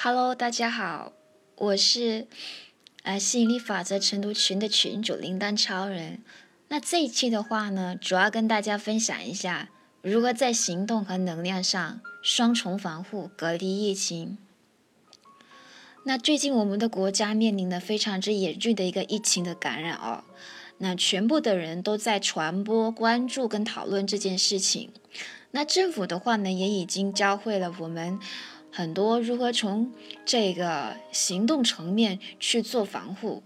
Hello，大家好，我是呃吸引力法则晨读群的群主铃铛超人。那这一期的话呢，主要跟大家分享一下如何在行动和能量上双重防护、隔离疫情。那最近我们的国家面临的非常之严峻的一个疫情的感染哦，那全部的人都在传播、关注跟讨论这件事情。那政府的话呢，也已经教会了我们。很多如何从这个行动层面去做防护，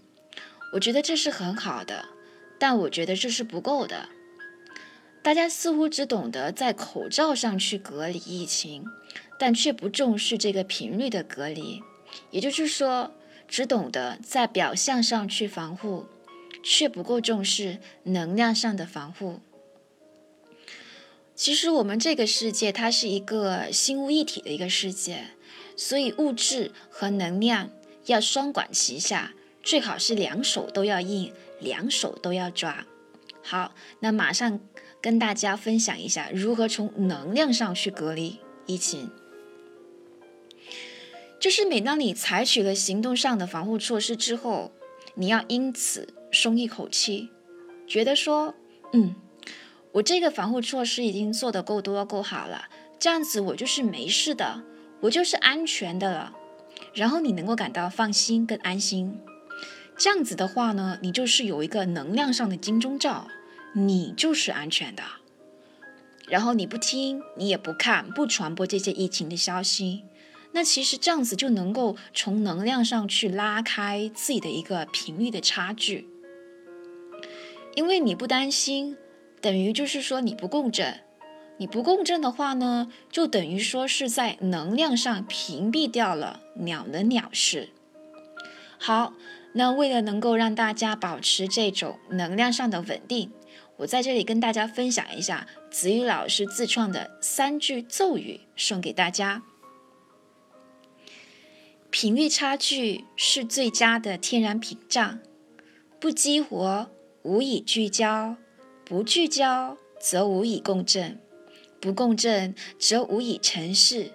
我觉得这是很好的，但我觉得这是不够的。大家似乎只懂得在口罩上去隔离疫情，但却不重视这个频率的隔离，也就是说，只懂得在表象上去防护，却不够重视能量上的防护。其实我们这个世界它是一个心物一体的一个世界，所以物质和能量要双管齐下，最好是两手都要硬，两手都要抓。好，那马上跟大家分享一下如何从能量上去隔离疫情。就是每当你采取了行动上的防护措施之后，你要因此松一口气，觉得说，嗯。我这个防护措施已经做得够多够好了，这样子我就是没事的，我就是安全的了。然后你能够感到放心跟安心，这样子的话呢，你就是有一个能量上的金钟罩，你就是安全的。然后你不听，你也不看，不传播这些疫情的消息，那其实这样子就能够从能量上去拉开自己的一个频率的差距，因为你不担心。等于就是说你不共振，你不共振的话呢，就等于说是在能量上屏蔽掉了鸟的鸟事。好，那为了能够让大家保持这种能量上的稳定，我在这里跟大家分享一下子宇老师自创的三句咒语，送给大家。频率差距是最佳的天然屏障，不激活无以聚焦。不聚焦，则无以共振；不共振，则无以成事。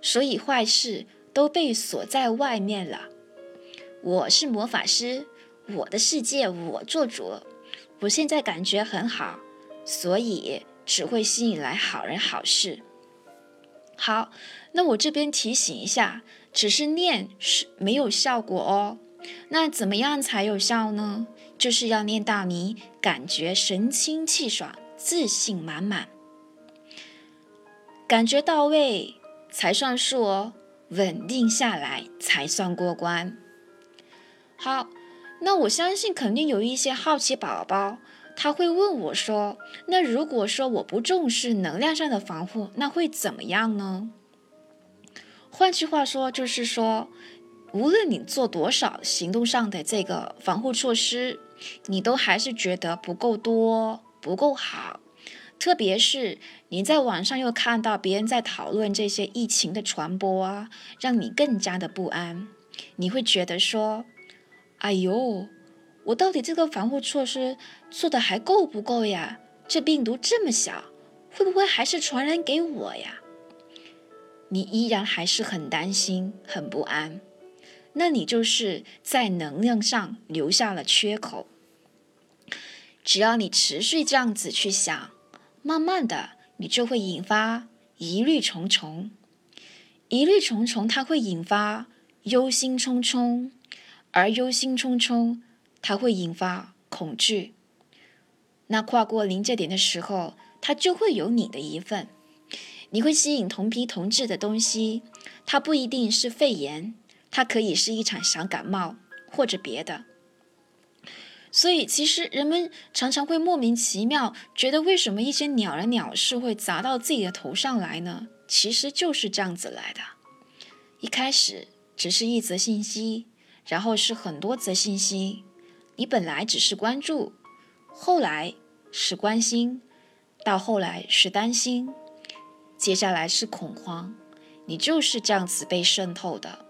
所以坏事都被锁在外面了。我是魔法师，我的世界我做主。我现在感觉很好，所以只会吸引来好人好事。好，那我这边提醒一下，只是念是没有效果哦。那怎么样才有效呢？就是要念到你感觉神清气爽、自信满满，感觉到位才算数哦，稳定下来才算过关。好，那我相信肯定有一些好奇宝宝，他会问我说：“那如果说我不重视能量上的防护，那会怎么样呢？”换句话说，就是说，无论你做多少行动上的这个防护措施。你都还是觉得不够多，不够好，特别是你在网上又看到别人在讨论这些疫情的传播啊，让你更加的不安。你会觉得说：“哎呦，我到底这个防护措施做的还够不够呀？这病毒这么小，会不会还是传染给我呀？”你依然还是很担心、很不安，那你就是在能量上留下了缺口。只要你持续这样子去想，慢慢的，你就会引发疑虑重重。疑虑重重，它会引发忧心忡忡，而忧心忡忡，它会引发恐惧。那跨过临界点的时候，它就会有你的一份。你会吸引同批同质的东西，它不一定是肺炎，它可以是一场小感冒或者别的。所以，其实人们常常会莫名其妙觉得，为什么一些鸟人鸟事会砸到自己的头上来呢？其实就是这样子来的。一开始只是一则信息，然后是很多则信息。你本来只是关注，后来是关心，到后来是担心，接下来是恐慌。你就是这样子被渗透的。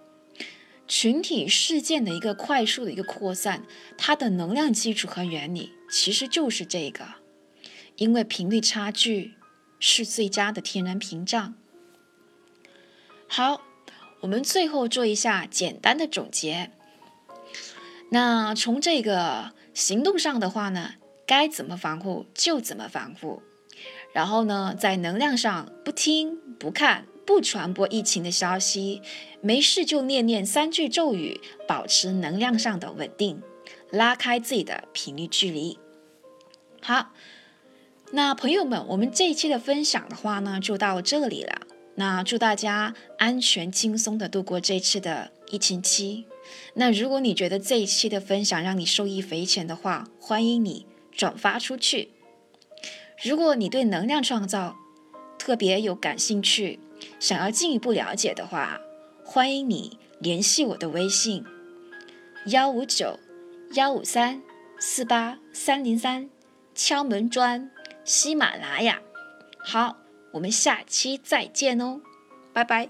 群体事件的一个快速的一个扩散，它的能量基础和原理其实就是这个，因为频率差距是最佳的天然屏障。好，我们最后做一下简单的总结。那从这个行动上的话呢，该怎么防护就怎么防护。然后呢，在能量上不听不看不传播疫情的消息，没事就念念三句咒语，保持能量上的稳定，拉开自己的频率距离。好，那朋友们，我们这一期的分享的话呢，就到这里了。那祝大家安全轻松的度过这次的疫情期。那如果你觉得这一期的分享让你受益匪浅的话，欢迎你转发出去。如果你对能量创造特别有感兴趣，想要进一步了解的话，欢迎你联系我的微信：幺五九幺五三四八三零三，敲门砖，喜马拉雅。好，我们下期再见哦，拜拜。